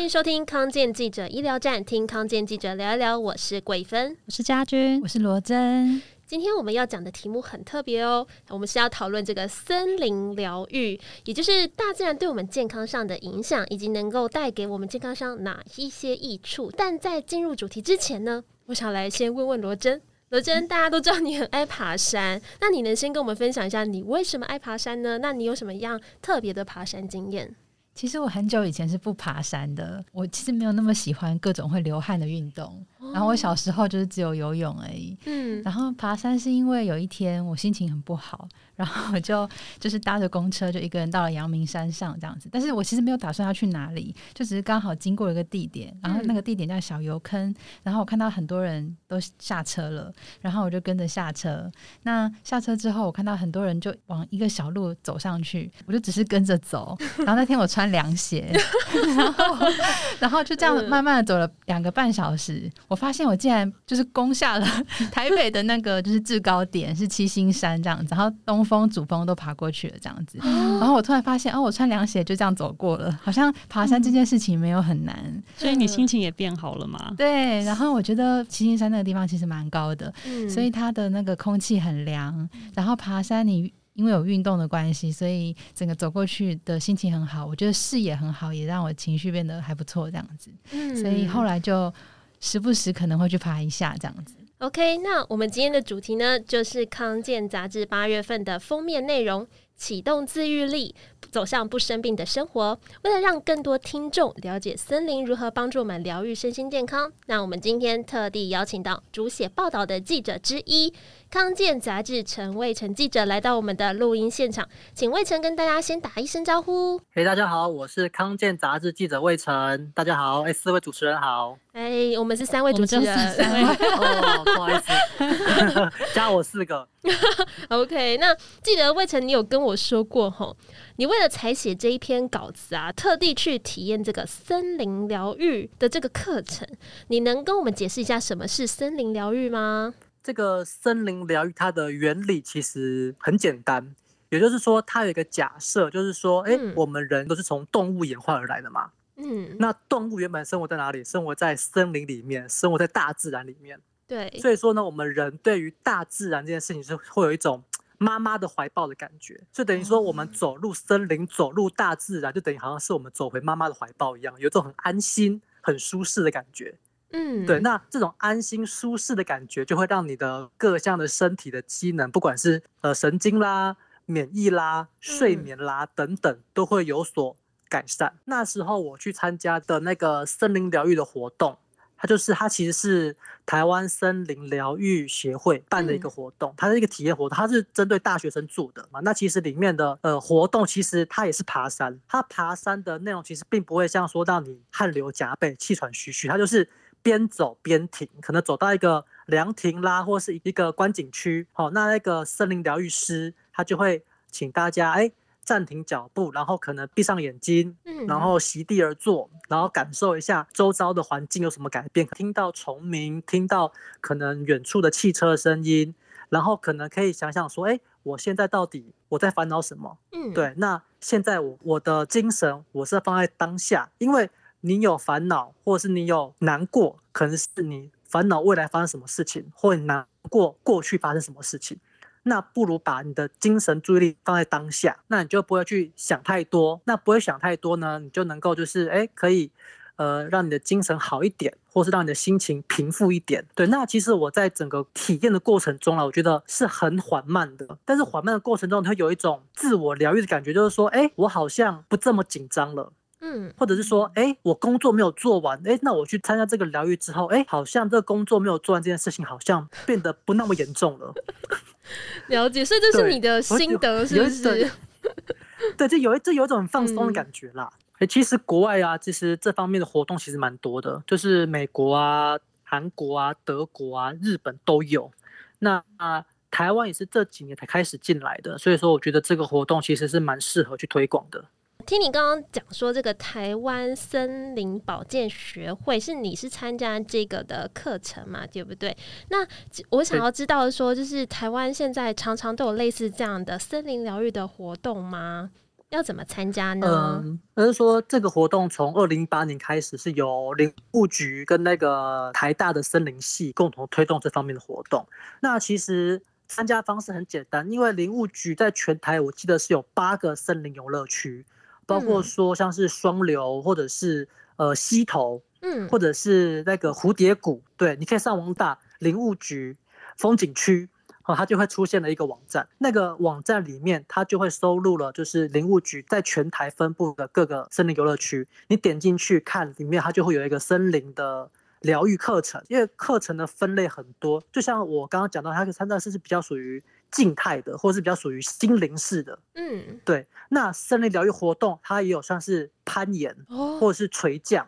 欢迎收听康健记者医疗站，听康健记者聊一聊。我是桂芬，我是家君，我是罗真。今天我们要讲的题目很特别哦，我们是要讨论这个森林疗愈，也就是大自然对我们健康上的影响，以及能够带给我们健康上哪一些益处。但在进入主题之前呢，我想来先问问罗真。罗真，大家都知道你很爱爬山，那你能先跟我们分享一下你为什么爱爬山呢？那你有什么样特别的爬山经验？其实我很久以前是不爬山的，我其实没有那么喜欢各种会流汗的运动。然后我小时候就是只有游泳而已。嗯，然后爬山是因为有一天我心情很不好，然后我就就是搭着公车就一个人到了阳明山上这样子。但是我其实没有打算要去哪里，就只是刚好经过一个地点，然后那个地点叫小油坑，然后我看到很多人都下车了，然后我就跟着下车。那下车之后，我看到很多人就往一个小路走上去，我就只是跟着走。然后那天我穿凉鞋，然后然后就这样慢慢的走了两个半小时。我发现我竟然就是攻下了 台北的那个就是制高点是七星山这样子，然后东峰、主峰都爬过去了这样子，然后我突然发现哦，我穿凉鞋就这样走过了，好像爬山这件事情没有很难，嗯、所以你心情也变好了吗？对，然后我觉得七星山那个地方其实蛮高的，嗯、所以它的那个空气很凉，然后爬山你因为有运动的关系，所以整个走过去的心情很好，我觉得视野很好，也让我情绪变得还不错这样子，嗯、所以后来就。时不时可能会去爬一下这样子。OK，那我们今天的主题呢，就是康健杂志八月份的封面内容：启动自愈力，走向不生病的生活。为了让更多听众了解森林如何帮助我们疗愈身心健康，那我们今天特地邀请到主写报道的记者之一。康健杂志陈卫成记者来到我们的录音现场，请卫成跟大家先打一声招呼。嘿，大家好，我是康健杂志记者卫成。大家好，哎，四位主持人好。哎，我们是三位主持人，三位。哦，不好意思，加我四个。OK，那记得魏晨，你有跟我说过吼，你为了采写这一篇稿子啊，特地去体验这个森林疗愈的这个课程。你能跟我们解释一下什么是森林疗愈吗？这个森林疗愈它的原理其实很简单，也就是说，它有一个假设，就是说，哎、嗯，我们人都是从动物演化而来的嘛。嗯，那动物原本生活在哪里？生活在森林里面，生活在大自然里面。对，所以说呢，我们人对于大自然这件事情是会有一种妈妈的怀抱的感觉，就等于说，我们走入森林，走入大自然，就等于好像是我们走回妈妈的怀抱一样，有一种很安心、很舒适的感觉。嗯，对，那这种安心舒适的感觉，就会让你的各项的身体的机能，不管是呃神经啦、免疫啦、睡眠啦等等，都会有所改善。那时候我去参加的那个森林疗愈的活动，它就是它其实是台湾森林疗愈协会办的一个活动，它是一个体验活动，它是针对大学生做的嘛。那其实里面的呃活动，其实它也是爬山，它爬山的内容其实并不会像说到你汗流浃背、气喘吁吁，它就是。边走边停，可能走到一个凉亭啦，或是一个观景区，好，那那个森林疗愈师他就会请大家哎暂停脚步，然后可能闭上眼睛，然后席地而坐，然后感受一下周遭的环境有什么改变，听到虫鸣，听到可能远处的汽车声音，然后可能可以想想说，哎，我现在到底我在烦恼什么？嗯，对，那现在我我的精神我是放在当下，因为。你有烦恼，或者是你有难过，可能是你烦恼未来发生什么事情，或者难过过去发生什么事情。那不如把你的精神注意力放在当下，那你就不会去想太多。那不会想太多呢，你就能够就是哎，可以呃让你的精神好一点，或是让你的心情平复一点。对，那其实我在整个体验的过程中啊，我觉得是很缓慢的。但是缓慢的过程中，它有一种自我疗愈的感觉，就是说，哎，我好像不这么紧张了。嗯，或者是说，哎、欸，我工作没有做完，哎、欸，那我去参加这个疗愈之后，哎、欸，好像这个工作没有做完这件事情，好像变得不那么严重了。了解，所以这是你的心得，是不是？对，这有一这有一种很放松的感觉啦。哎、其实国外啊，其实这方面的活动其实蛮多的，就是美国啊、韩国啊、德国啊、日本都有。那啊，台湾也是这几年才开始进来的，所以说我觉得这个活动其实是蛮适合去推广的。听你刚刚讲说，这个台湾森林保健学会是你是参加这个的课程嘛？对不对？那我想要知道说，就是台湾现在常常都有类似这样的森林疗愈的活动吗？要怎么参加呢？嗯，而是说这个活动从二零一八年开始是由林务局跟那个台大的森林系共同推动这方面的活动。那其实参加方式很简单，因为林务局在全台我记得是有八个森林游乐区，包括说像是双流或者是呃溪头，嗯，或者是那个蝴蝶谷，对，你可以上网打林务局风景区。哦它就会出现了一个网站，那个网站里面它就会收录了，就是林务局在全台分布的各个森林游乐区。你点进去看里面，它就会有一个森林的疗愈课程。因为课程的分类很多，就像我刚刚讲到，它的参赛式是比较属于静态的，或者是比较属于心灵式的。嗯，对。那森林疗愈活动，它也有像是攀岩，或者是垂降。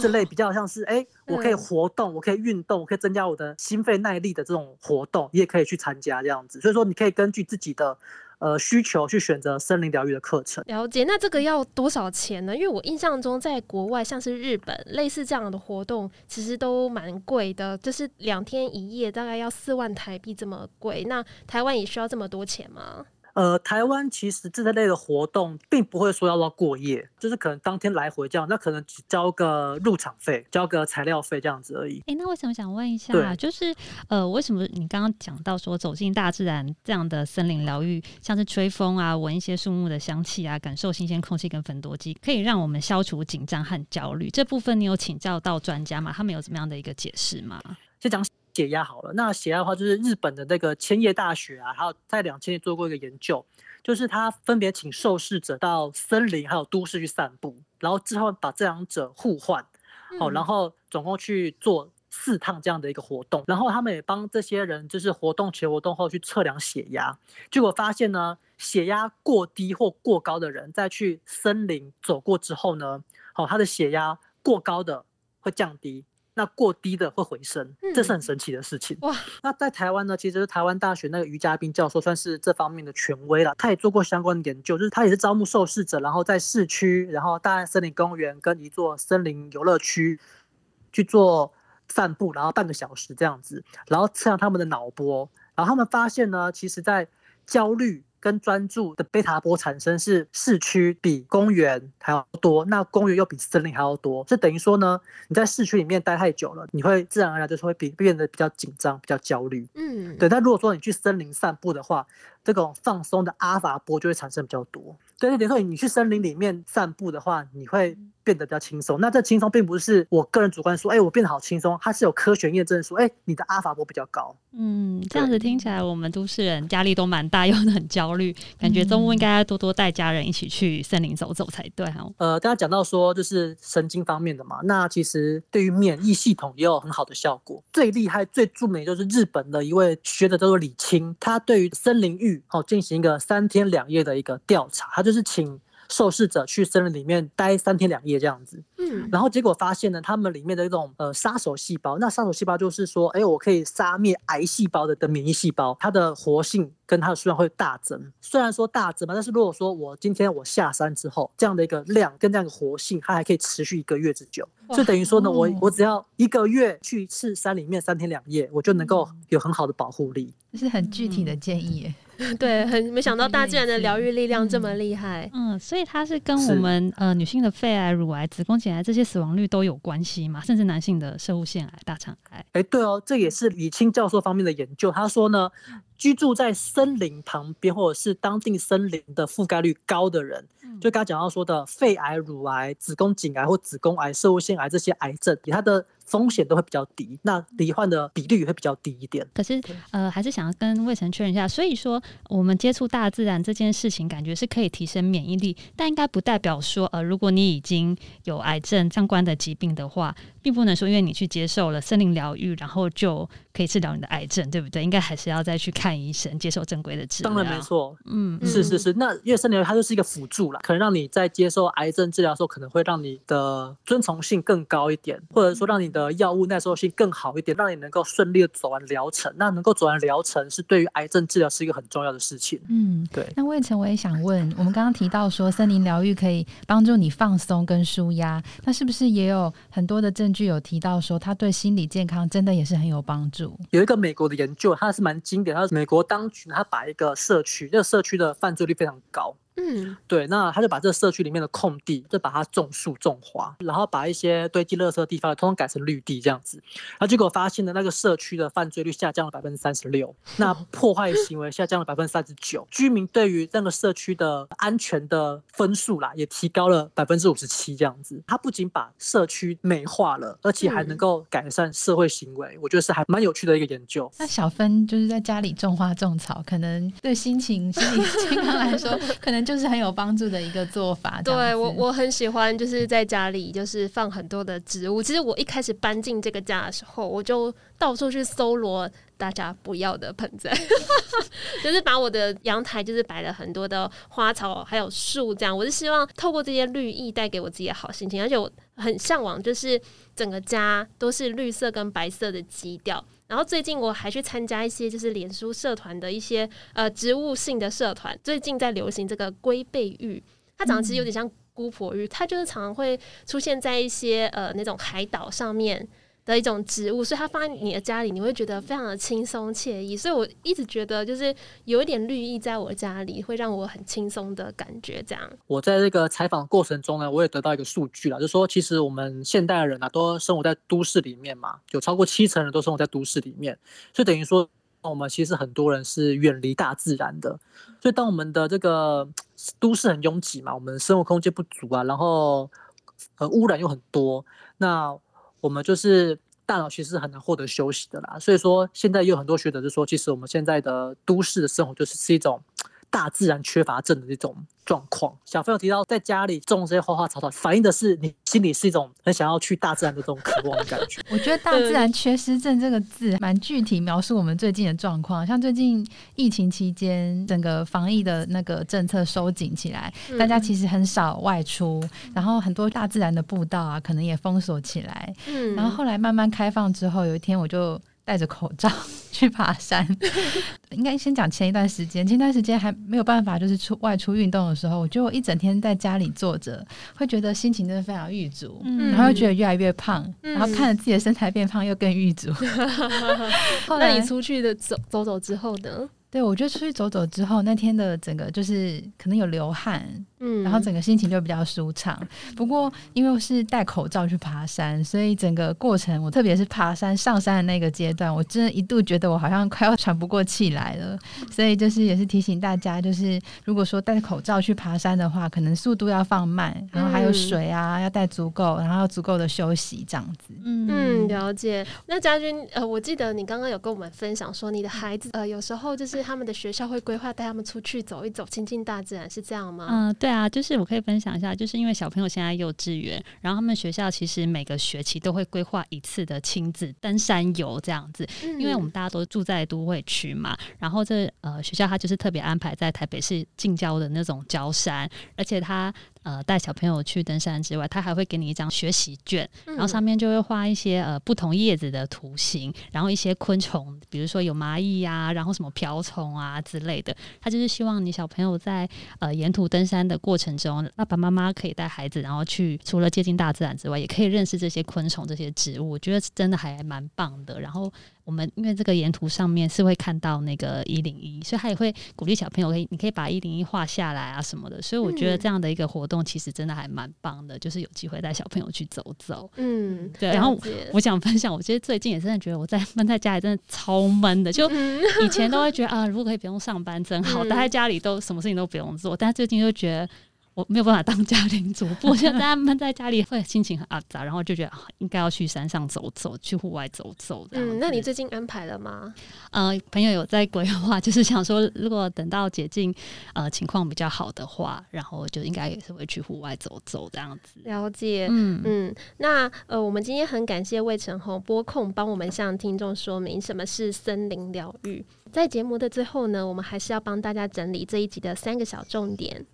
这类比较像是，哎、欸，我可以活动，我可以运动，我可以增加我的心肺耐力的这种活动，你也可以去参加这样子。所以说，你可以根据自己的呃需求去选择森林疗愈的课程。了解，那这个要多少钱呢？因为我印象中，在国外像是日本，类似这样的活动，其实都蛮贵的，就是两天一夜大概要四万台币这么贵。那台湾也需要这么多钱吗？呃，台湾其实这类的活动并不会说要到过夜，就是可能当天来回这样，那可能只交个入场费，交个材料费这样子而已。哎、欸，那我想想问一下，就是呃，为什么你刚刚讲到说走进大自然这样的森林疗愈，像是吹风啊，闻一些树木的香气啊，感受新鲜空气跟芬多精，可以让我们消除紧张和焦虑？这部分你有请教到专家吗？他们有怎么样的一个解释吗？就讲。血压好了，那血压的话，就是日本的那个千叶大学啊，还有在两千年做过一个研究，就是他分别请受试者到森林还有都市去散步，然后之后把这两者互换，好，然后总共去做四趟这样的一个活动，然后他们也帮这些人就是活动前活动后去测量血压，结果发现呢，血压过低或过高的人在去森林走过之后呢，好，他的血压过高的会降低。那过低的会回升，这是很神奇的事情。哇！那在台湾呢，其实台湾大学那个于嘉宾教授算是这方面的权威了，他也做过相关的研究，就是他也是招募受试者，然后在市区，然后大安森林公园跟一座森林游乐区去做散步，然后半个小时这样子，然后测量他们的脑波，然后他们发现呢，其实在焦虑。跟专注的贝塔波产生是市区比公园还要多，那公园又比森林还要多，这等于说呢，你在市区里面待太久了，你会自然而然就是会比变得比较紧张、比较焦虑。嗯，对。但如果说你去森林散步的话，这种放松的阿法波就会产生比较多。对，那等于说你去森林里面散步的话，你会变得比较轻松。那这轻松并不是我个人主观说，哎、欸，我变得好轻松，它是有科学验证说，哎、欸，你的阿法波比较高。嗯，这样子听起来，我们都市人压力都蛮大，又很焦虑，感觉周末应该要多多带家人一起去森林走走才对哈。呃，刚刚讲到说就是神经方面的嘛，那其实对于免疫系统也有很好的效果。最厉害、最著名就是日本的一位学者叫做李清，他对于森林浴哦进行一个三天两夜的一个调查，他就是请。受试者去森林里面待三天两夜这样子，嗯，然后结果发现呢，他们里面的一种呃杀手细胞，那杀手细胞就是说，哎，我可以杀灭癌细胞的的免疫细胞，它的活性跟它的数量会大增。虽然说大增嘛，但是如果说我今天我下山之后，这样的一个量跟这样的活性，它还可以持续一个月之久，就等于说呢，我我只要一个月去一次山里面三天两夜，我就能够有很好的保护力。这是很具体的建议耶。对，很没想到大自然的疗愈力量这么厉害。嗯，所以它是跟我们呃女性的肺癌、乳癌、子宫颈癌这些死亡率都有关系嘛？甚至男性的射物腺癌、大肠癌。哎，对哦，这也是李清教授方面的研究。他说呢，居住在森林旁边或者是当地森林的覆盖率高的人，就刚刚讲到说的肺癌、乳癌、子宫颈癌或子宫癌、摄护腺癌这些癌症，它的。风险都会比较低，那罹患的比率也会比较低一点。可是，呃，还是想要跟魏晨确认一下，所以说我们接触大自然这件事情，感觉是可以提升免疫力，但应该不代表说，呃，如果你已经有癌症相关的疾病的话，并不能说因为你去接受了森林疗愈，然后就可以治疗你的癌症，对不对？应该还是要再去看医生，接受正规的治疗。当然没错，嗯，是是是。那因为森林疗愈它就是一个辅助啦，可能让你在接受癌症治疗的时候，可能会让你的遵从性更高一点，或者说让你的。呃，药物耐受性更好一点，让你能够顺利的走完疗程。那能够走完疗程，是对于癌症治疗是一个很重要的事情。嗯，对。那魏晨，我也想问，我们刚刚提到说森林疗愈可以帮助你放松跟舒压，那是不是也有很多的证据有提到说它对心理健康真的也是很有帮助？有一个美国的研究，它是蛮经典。它是美国当局，它把一个社区，那个社区的犯罪率非常高。嗯，对，那他就把这个社区里面的空地，就把它种树种花，然后把一些堆积垃圾的地方，通通改成绿地这样子。然后结果发现的那个社区的犯罪率下降了百分之三十六，那破坏行为下降了百分之三十九，居民对于那个社区的安全的分数啦，也提高了百分之五十七这样子。他不仅把社区美化了，而且还能够改善社会行为，我觉得是还蛮有趣的一个研究。那小芬就是在家里种花种草，可能对心情、心理健康来说，可能。就是很有帮助的一个做法。对我，我很喜欢，就是在家里就是放很多的植物。其实我一开始搬进这个家的时候，我就到处去搜罗大家不要的盆栽，就是把我的阳台就是摆了很多的花草，还有树，这样。我是希望透过这些绿意带给我自己的好心情，而且我很向往，就是整个家都是绿色跟白色的基调。然后最近我还去参加一些就是脸书社团的一些呃植物性的社团，最近在流行这个龟背玉，它长得其实有点像姑婆芋，它就是常常会出现在一些呃那种海岛上面。的一种植物，所以它放在你的家里，你会觉得非常的轻松惬意。所以我一直觉得，就是有一点绿意在我家里，会让我很轻松的感觉。这样，我在这个采访过程中呢，我也得到一个数据了，就是说，其实我们现代人啊，都生活在都市里面嘛，有超过七成人都生活在都市里面，所以等于说，我们其实很多人是远离大自然的。所以当我们的这个都市很拥挤嘛，我们生活空间不足啊，然后呃污染又很多，那我们就是大脑其实很难获得休息的啦，所以说现在有很多学者就说，其实我们现在的都市的生活就是是一种大自然缺乏症的这种状况。小朋友提到在家里种这些花花草草，反映的是你心里是一种很想要去大自然的这种渴望的感觉。我觉得“大自然缺失症”这个字蛮具体描述我们最近的状况。像最近疫情期间，整个防疫的那个政策收紧起来，大家其实很少外出，然后很多大自然的步道啊，可能也封锁起来。嗯然后后来慢慢开放之后，有一天我就。戴着口罩 去爬山，应该先讲前一段时间。前一段时间还没有办法，就是出外出运动的时候，我觉得我一整天在家里坐着，会觉得心情真的非常郁卒，嗯、然后又觉得越来越胖，嗯、然后看着自己的身材变胖，又更郁卒。后来你出去的走走走之后呢？对，我觉得出去走走之后，那天的整个就是可能有流汗，嗯，然后整个心情就比较舒畅。不过因为我是戴口罩去爬山，所以整个过程，我特别是爬山上山的那个阶段，我真的一度觉得我好像快要喘不过气来了。所以就是也是提醒大家，就是如果说戴口罩去爬山的话，可能速度要放慢，然后还有水啊要带足够，然后要足够的休息这样子。嗯嗯，了解。那家军，呃，我记得你刚刚有跟我们分享说，你的孩子呃有时候就是。他们的学校会规划带他们出去走一走，亲近大自然，是这样吗？嗯，对啊，就是我可以分享一下，就是因为小朋友现在幼稚园，然后他们学校其实每个学期都会规划一次的亲子登山游这样子。嗯、因为我们大家都住在都会区嘛，然后这呃学校它就是特别安排在台北市近郊的那种郊山，而且它。呃，带小朋友去登山之外，他还会给你一张学习卷，然后上面就会画一些呃不同叶子的图形，然后一些昆虫，比如说有蚂蚁呀，然后什么瓢虫啊之类的。他就是希望你小朋友在呃沿途登山的过程中，爸爸妈妈可以带孩子，然后去除了接近大自然之外，也可以认识这些昆虫、这些植物。我觉得真的还蛮棒的。然后。我们因为这个沿途上面是会看到那个一零一，所以他也会鼓励小朋友可以，你可以把一零一画下来啊什么的。所以我觉得这样的一个活动其实真的还蛮棒的，就是有机会带小朋友去走走。嗯，对。然后我想分享，我觉得最近也真的觉得我在闷在家里真的超闷的，就以前都会觉得啊，如果可以不用上班真好，待在家里都什么事情都不用做，但最近就觉得。我没有办法当家庭主妇，现在他们在家里会心情很阿杂，然后就觉得应该要去山上走走，去户外走走。嗯，那你最近安排了吗？呃，朋友有在规划，就是想说，如果等到解禁，呃，情况比较好的话，然后就应该也是会去户外走走这样子。了解，嗯嗯。那呃，我们今天很感谢魏晨宏播控帮我们向听众说明什么是森林疗愈。在节目的最后呢，我们还是要帮大家整理这一集的三个小重点。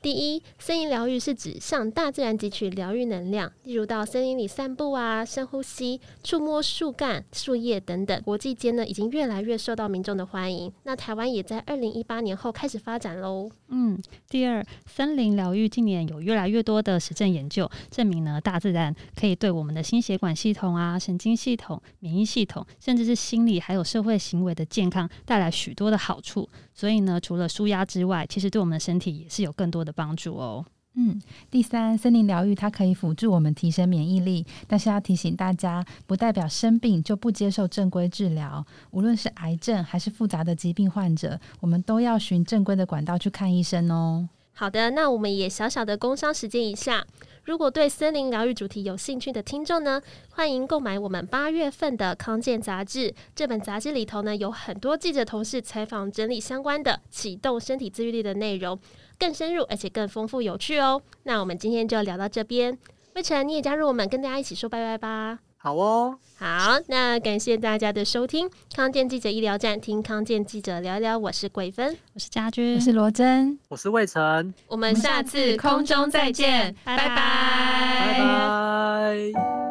第一，森林疗愈是指向大自然汲取疗愈能量，例如到森林里散步啊、深呼吸、触摸树干、树叶等等。国际间呢，已经越来越受到民众的欢迎。那台湾也在二零一八年后开始发展喽。嗯，第二，森林疗愈近年有越来越多的实证研究证明呢，大自然可以对我们的心血管系统啊、神经系统、免疫系统，甚至是心理还有社会行为的健康带来许多的好处。所以呢，除了舒压之外，其实对我们的身体也是有更多的帮助哦。嗯，第三，森林疗愈它可以辅助我们提升免疫力，但是要提醒大家，不代表生病就不接受正规治疗。无论是癌症还是复杂的疾病患者，我们都要循正规的管道去看医生哦。好的，那我们也小小的工商时间一下。如果对森林疗愈主题有兴趣的听众呢，欢迎购买我们八月份的康健杂志。这本杂志里头呢，有很多记者同事采访整理相关的启动身体自愈力的内容。更深入，而且更丰富有趣哦。那我们今天就聊到这边，魏晨你也加入我们，跟大家一起说拜拜吧。好哦，好，那感谢大家的收听，康健记者医疗站，听康健记者聊聊。我是桂芬，我是家君，我是罗真，我是魏晨，我们下次空中再见，拜拜，拜拜。